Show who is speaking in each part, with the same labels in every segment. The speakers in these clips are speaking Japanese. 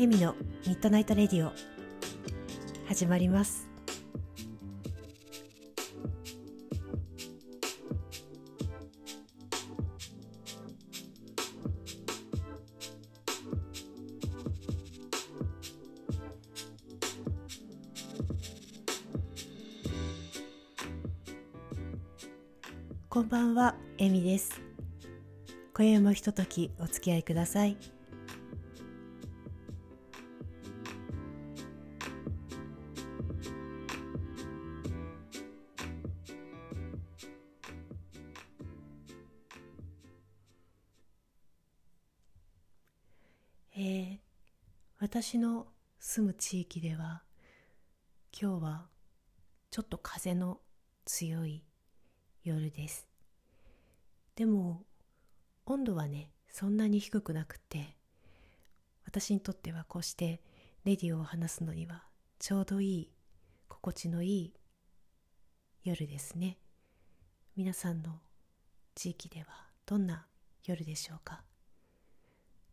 Speaker 1: エミのミッドナイトレディオ始まりますこんばんは、エミです。今夜もひとときお付き合いください。私の住む地域では今日はちょっと風の強い夜です。でも温度はねそんなに低くなくって私にとってはこうしてレディオを話すのにはちょうどいい心地のいい夜ですね。皆さんの地域ではどんな夜でしょうか？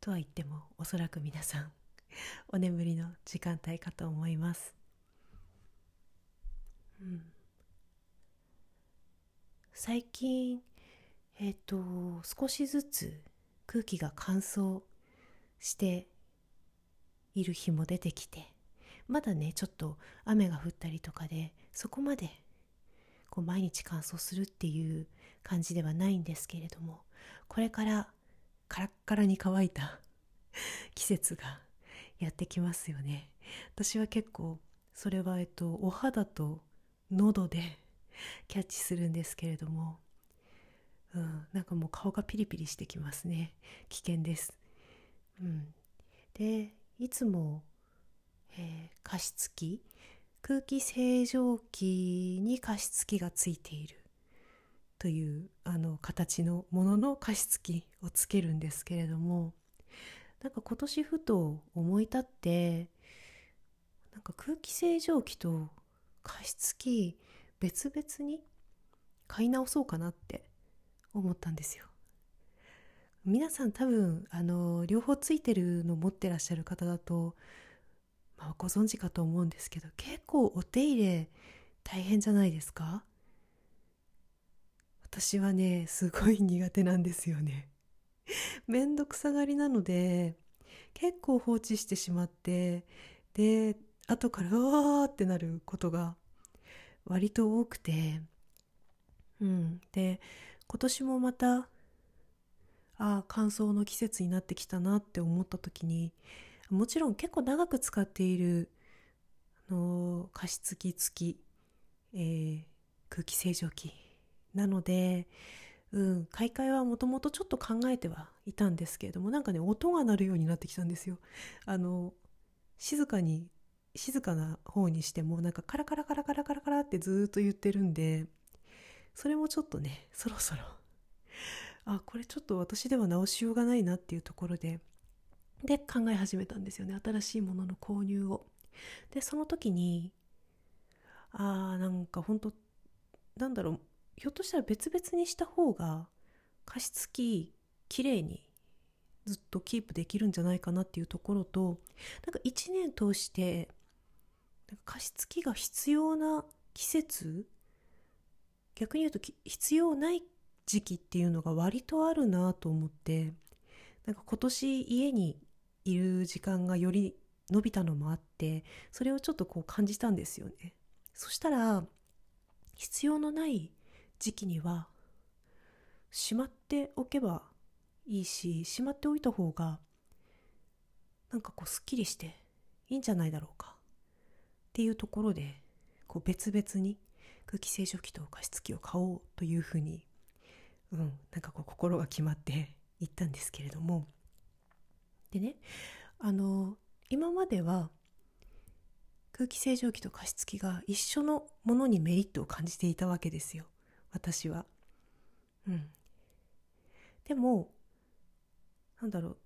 Speaker 1: とは言ってもおそらく皆さん お眠りの時間帯かと思います。うん。最近えっ、と少しずつ空気が乾燥している日も出てきてまだねちょっと雨が降ったりとかでそこまでこう毎日乾燥するっていう感じではないんですけれどもこれからカラッカラに乾いた 季節がやってきますよね。私は結構それはえっとお肌と喉で キャッチするんですけれどもうん、なんかもう顔がピリピリしてきますね。危険です、うん、でいつも、えー加湿器空気清浄機に加湿器がついている。というあの形のものの加湿器をつけるんですけれどもなんか今年ふと思い立ってなんか空気清浄機と加湿器別々に買い直そうかなって思ったんですよ。皆さん多分あの両方ついてるの持ってらっしゃる方だと、まあ、ご存知かと思うんですけど結構お手入れ大変じゃないですか？私はねすごい苦手なんですよね。めんどくさがりなので結構放置してしまってで後からうわーってなることが割と多くてうん。で今年もまたああ乾燥の季節になってきたなって思った時にもちろん結構長く使っているあの加湿器付き、えー空気清浄機なので、うん、買い替えはもともとちょっと考えてはいたんですけれどもなんかね音が鳴るようになってきたんですよ。あの静かに静かな方にしてもなんかカラカラカラカラカラカラってずっと言ってるんでそれもちょっとねそろそろあこれちょっと私では直しようがないなっていうところでで考え始めたんですよね新しいものの購入をでその時にあーなんか本当なんだろうひょっとしたら別々にした方が加湿器きれいにずっとキープできるんじゃないかなっていうところとなんか1年通してなんか加湿器が必要な季節逆に言うと必要ない時期っていうのが割とあるなと思ってなんか今年家にいる時間がより伸びたのもあってそれをちょっとこう感じたんですよね。そしたら必要のない時期にはしまっておけばいいししまっておいた方がなんかこうすっきりしていいんじゃないだろうか。っていうところでこう別々に空気清浄機と加湿器を買おうというふうに、うん、なんかこう心が決まっていったんですけれども。でねあの今までは空気清浄機と加湿器が一緒のものにメリットを感じていたわけですよ。私は。うん、でもなんだろう。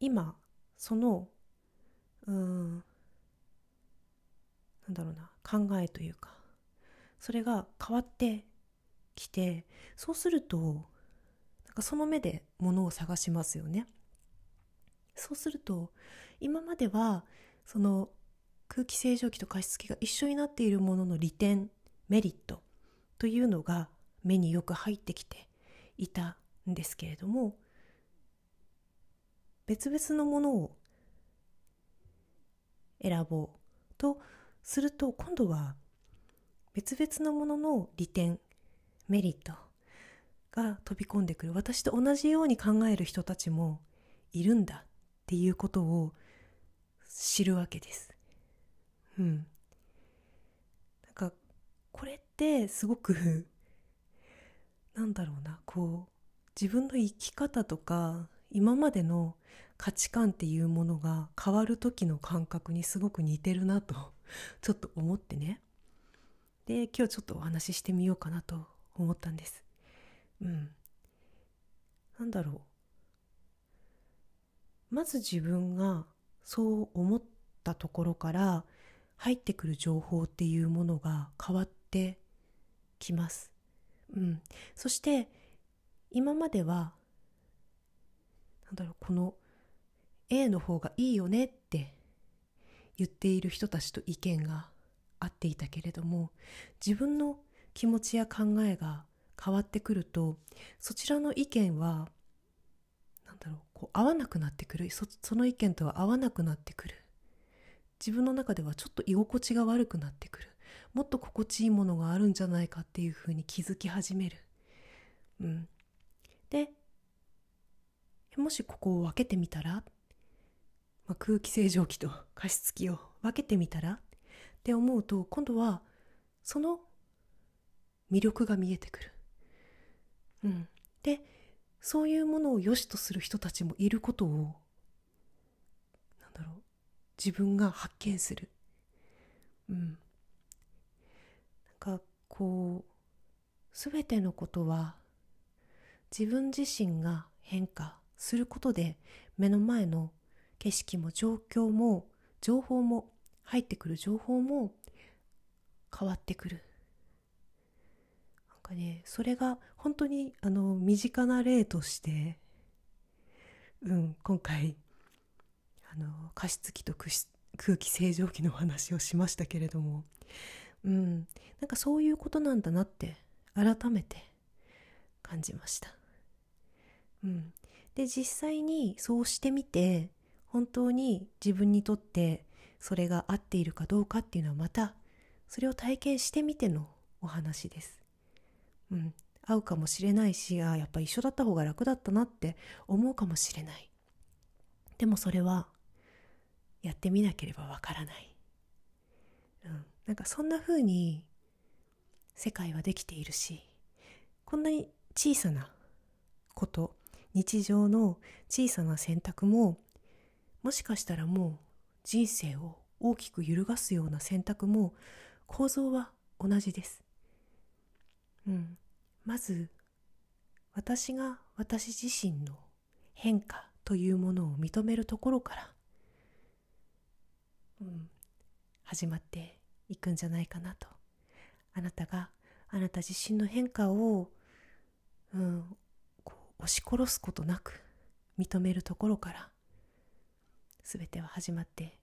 Speaker 1: 今そのうんなんだろうな。考えというか。それが変わってきてそうするとなんかその目で物を探しますよね。そうすると今まではその空気清浄機と加湿器が一緒になっているものの利点メリットというのが目によく入ってきていたんですけれども別々のものを選ぼうとすると今度は別々のものの利点メリットが飛び込んでくる私と同じように考える人たちもいるんだっていうことを知るわけです。うん。なんかこれってすごくなんだろうなこう自分の生き方とか今までの価値観っていうものが変わる時の感覚にすごく似てるなと ちょっと思ってね。で今日ちょっとお話ししてみようかなと思ったんです。うん。なんだろう。まず自分がそう思ったところから入ってくる情報っていうものが変わってきます。うん。そして今まではなんだろうこの A の方がいいよねって言っている人たちと意見が合っていたけれども自分の気持ちや考えが変わってくるとそちらの意見はなんだろうこう合わなくなってくる。そその意見とは合わなくなってくる。自分の中ではちょっと居心地が悪くなってくる。もっと心地いいものがあるんじゃないかっていうふうに気づき始める、うん、でもしここを分けてみたら、まあ、空気清浄機と加湿器を分けてみたらって思うと今度はその魅力が見えてくる。うん、でそういうものを良しとする人たちもいることをなんだろう自分が発見する。うん、こう全てのことは自分自身が変化することで目の前の景色も状況も情報も入ってくる情報も変わってくる。なんかねそれが本当にあの身近な例としてうん今回あの加湿器と空気清浄機の話をしましたけれどもうんなんかそういうことなんだなって改めて感じましたうん、で実際にそうしてみて本当に自分にとってそれが合っているかどうかっていうのはまたそれを体験してみてのお話です。うん、合うかもしれないしあやっぱ一緒だった方が楽だったなって思うかもしれない。でもそれはやってみなければわからない。うん、なんかそんな風に世界はできているしこんなに小さなこと日常の小さな選択ももしかしたらもう人生を大きく揺るがすような選択も構造は同じです。うん、まず私が私自身の変化というものを認めるところから、うん、始まっていくんじゃないかなとあなたがあなた自身の変化を、うん、こう押し殺すことなく認めるところから全ては始まって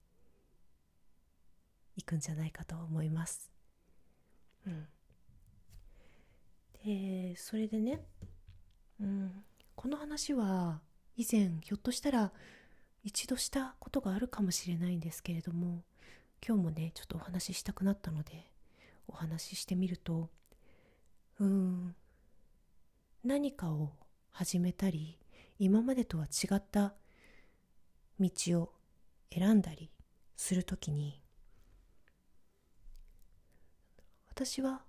Speaker 1: いくんじゃないかと思います。うん、でそれでね、うん、この話は以前ひょっとしたら一度したことがあるかもしれないんですけれども今日もねちょっとお話ししたくなったのでお話ししてみるとうん何かを始めたり今までとは違った道を選んだりするときに私は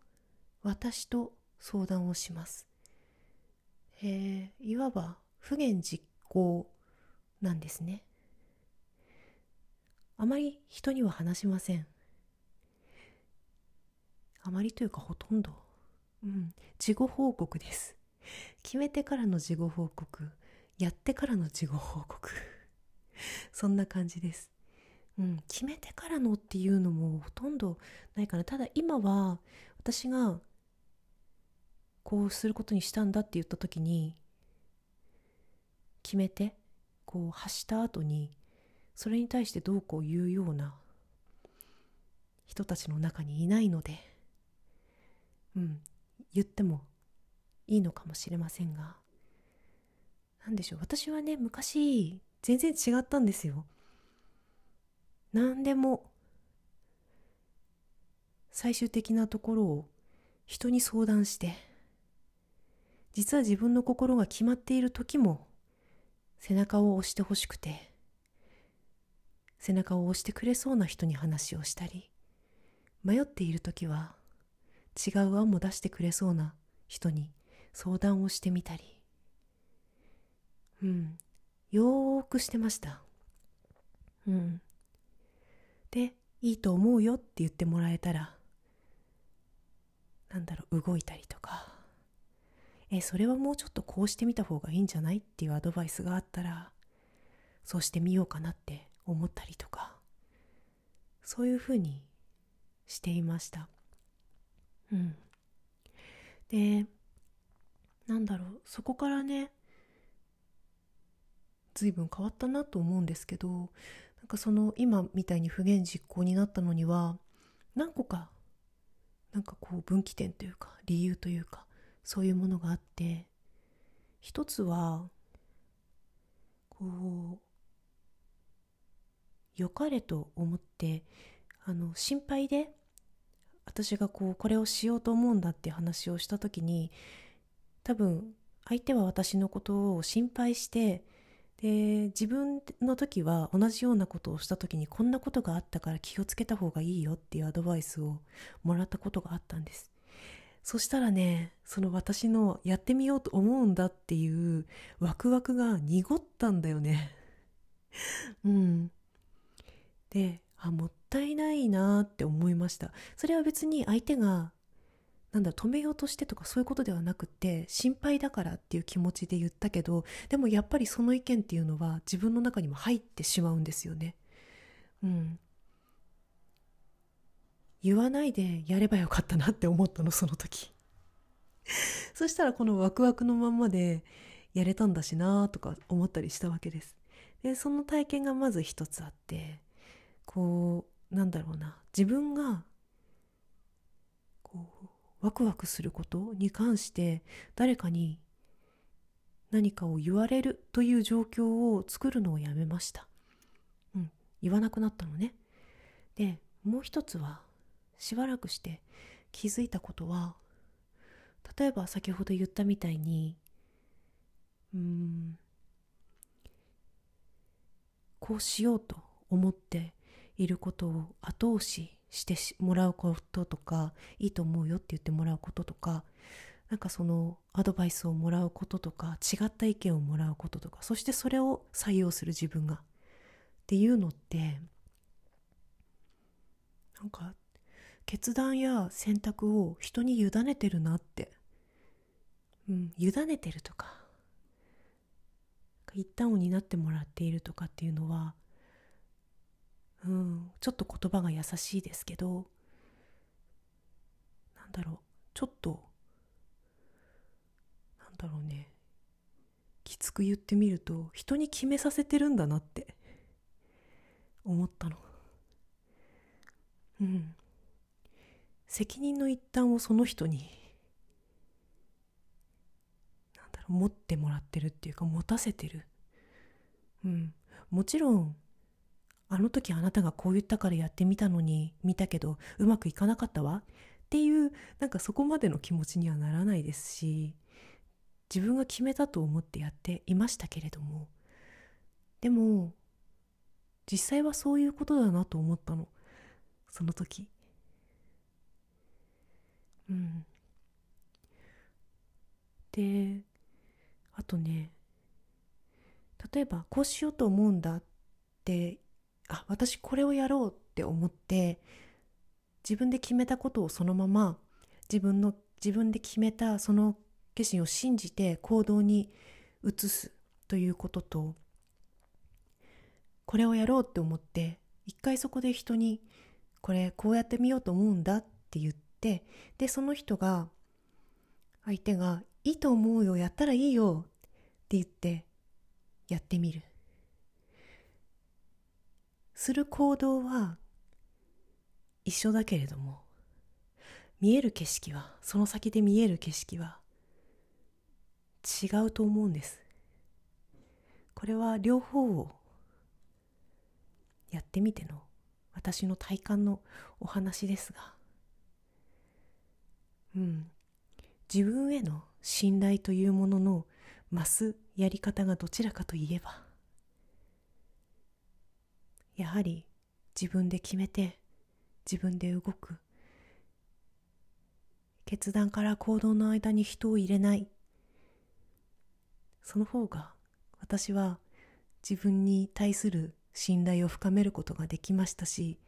Speaker 1: 私と相談をします。えー、いわば不言実行なんですね。あまり人には話しません。あまりというかほとんど。うん、事後報告です。決めてからの事後報告やってからの事後報告そんな感じです、うん、決めてからのっていうのもほとんどないかなただ今は私がこうすることにしたんだって言った時に決めてこう発した後にそれに対してどうこう言うような人たちの中にいないのでうん言ってもいいのかもしれませんが。何でしょう。私はね昔全然違ったんですよ。何でも最終的なところを人に相談して実は自分の心が決まっている時も背中を押してほしくて背中を押してくれそうな人に話をしたり迷っている時は違う案も出してくれそうな人に相談をしてみたり。うん。よーくしてました。うん。でいいと思うよって言ってもらえたらなんだろう動いたりとか。えそれはもうちょっとこうしてみた方がいいんじゃない？っていうアドバイスがあったらそうしてみようかなって思ったりとかそういうふうにしていました。うん。でなんだろうそこからね随分変わったなと思うんですけどなんかその今みたいに不言実行になったのには何個かなんかこう分岐点というか理由というかそういうものがあって一つはこう良かれと思ってあの心配で私がこうこれをしようと思うんだって話をした時に多分相手は私のことを心配してで自分の時は同じようなことをした時にこんなことがあったから気をつけた方がいいよっていうアドバイスをもらったことがあったんです。そしたらねその私のやってみようと思うんだっていうワクワクが濁ったんだよね。うん。であもったいないなって思いました。それは別に相手がなんだ止めようとしてとかそういうことではなくて心配だからっていう気持ちで言ったけどでもやっぱりその意見っていうのは自分の中にも入ってしまうんですよね。うん。言わないでやればよかったなって思ったのその時。そしたらこのワクワクのまんまでやれたんだしなとか思ったりしたわけです。でその体験がまず一つあってこうなんだろうな自分がこうワクワクすることに関して誰かに何かを言われるという状況を作るのをやめました。うん、言わなくなったのね。で、もう一つは、しばらくして気づいたことは、例えば先ほど言ったみたいに、うん、こうしようと思っていることを後押ししてもらうこととかいいと思うよって言ってもらうこととかなんかそのアドバイスをもらうこととか違った意見をもらうこととかそしてそれを採用する自分がっていうのってなんか決断や選択を人に委ねてるなってうん委ねてるとか一旦を担ってもらっているとかっていうのはうん、ちょっと言葉が優しいですけどなんだろう。ちょっとなんだろうね。きつく言ってみると人に決めさせてるんだなって思ったの。うん。責任の一端をその人になんだろう持ってもらってるっていうか持たせてる。うん。もちろんあの時あなたがこう言ったからやってみたのに見たけどうまくいかなかったわ？っていうなんかそこまでの気持ちにはならないですし自分が決めたと思ってやっていましたけれども。でも実際はそういうことだなと思ったの。その時。うん。であとね例えばこうしようと思うんだってあ私これをやろうって思って自分で決めたことをそのまま自分の自分で決めたその決心を信じて行動に移すということとこれをやろうって思って一回そこで人にこれこうやってみようと思うんだって言ってでその人が相手がいいと思うよやったらいいよって言ってやってみる。する行動は一緒だけれども見える景色はその先で見える景色は違うと思うんです。これは両方をやってみての私の体感のお話ですがうん自分への信頼というものの増すやり方がどちらかといえばやはり自分で決めて自分で動く。決断から行動の間に人を入れない。その方が私は自分に対する信頼を深めることができましたし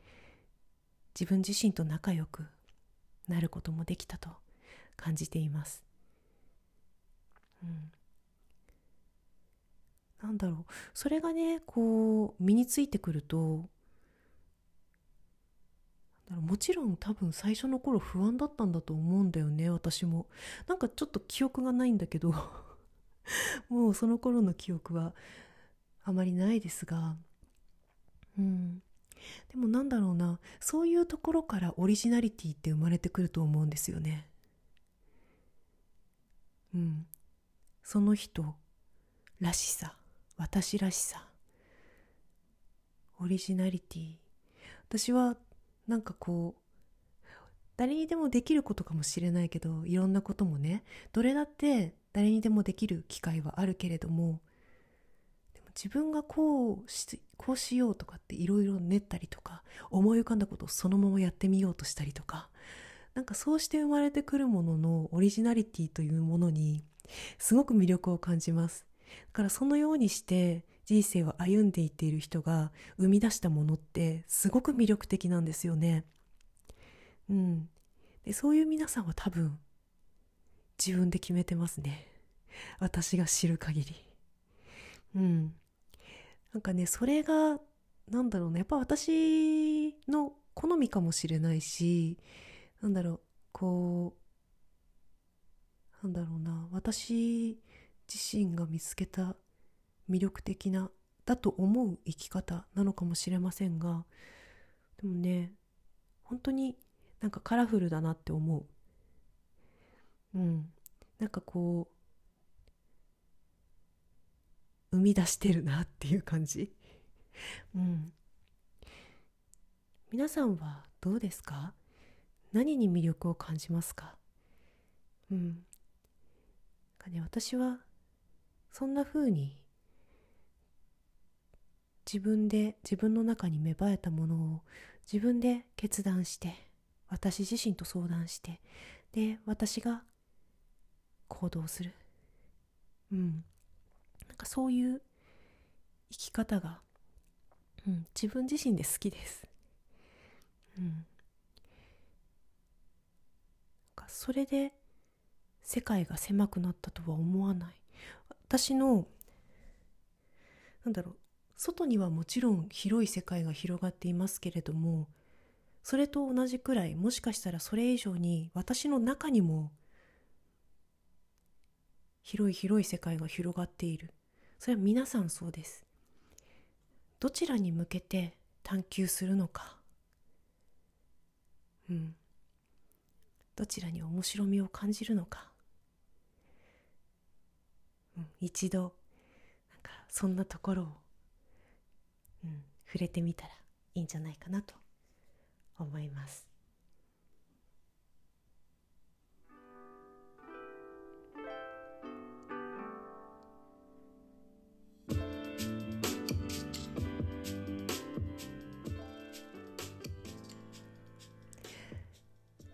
Speaker 1: 自分自身と仲良くなることもできたと感じています。うん、なんだろう。それがねこう身についてくるともちろん多分最初の頃不安だったんだと思うんだよね私も。なんかちょっと記憶がないんだけど。もうその頃の記憶はあまりないですが。うん。でもなんだろうな。そういうところからオリジナリティって生まれてくると思うんですよね。うん。その人らしさ。私らしさ。オリジナリティ私はなんかこう誰にでもできることかもしれないけどいろんなこともねどれだって誰にでもできる機会はあるけれどもでも自分がこうしこうしようとかっていろいろ練ったりとか思い浮かんだことをそのままやってみようとしたりとかなんかそうして生まれてくるもののオリジナリティというものにすごく魅力を感じます。だからそのようにして人生を歩んでいっている人が生み出したものってすごく魅力的なんですよね。うん。でそういう皆さんは多分自分で決めてますね。私が知る限り。うん。なんかね、それが、なんだろうね、やっぱ私の好みかもしれないし、なんだろう、こう、なんだろうな、私自身が見つけた魅力的なだと思う生き方なのかもしれませんがでもね本当になんかカラフルだなって思う。うん。なんかこう生み出してるなっていう感じ。うん。皆さんはどうですか？何に魅力を感じますか？うん。かね私はそんな風に自分で自分の中に芽生えたものを自分で決断して私自身と相談してで私が行動する。うん。なんかそういう生き方が、うん、自分自身で好きです。うん。かそれで世界が狭くなったとは思わない。私のなんだろう外にはもちろん広い世界が広がっていますけれどもそれと同じくらいもしかしたらそれ以上に私の中にも広い広い世界が広がっている。それは皆さんそうです。どちらに向けて探求するのか。うん。どちらに面白みを感じるのか、一度なんかそんなところをうん、触れてみたらいいんじゃないかなと思います。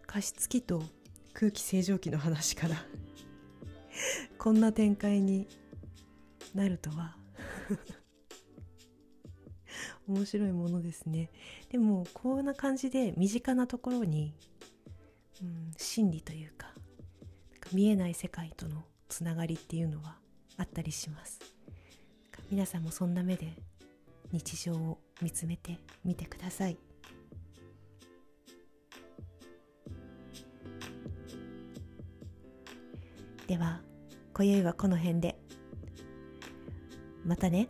Speaker 1: 加湿器と空気清浄機の話からこんな展開になるとは。面白いものですね。でもこんな感じで身近なところに、うん、真理というか見えない世界とのつながりっていうのはあったりします。皆さんもそんな目で日常を見つめてみてください。では今宵はこの辺でまたね。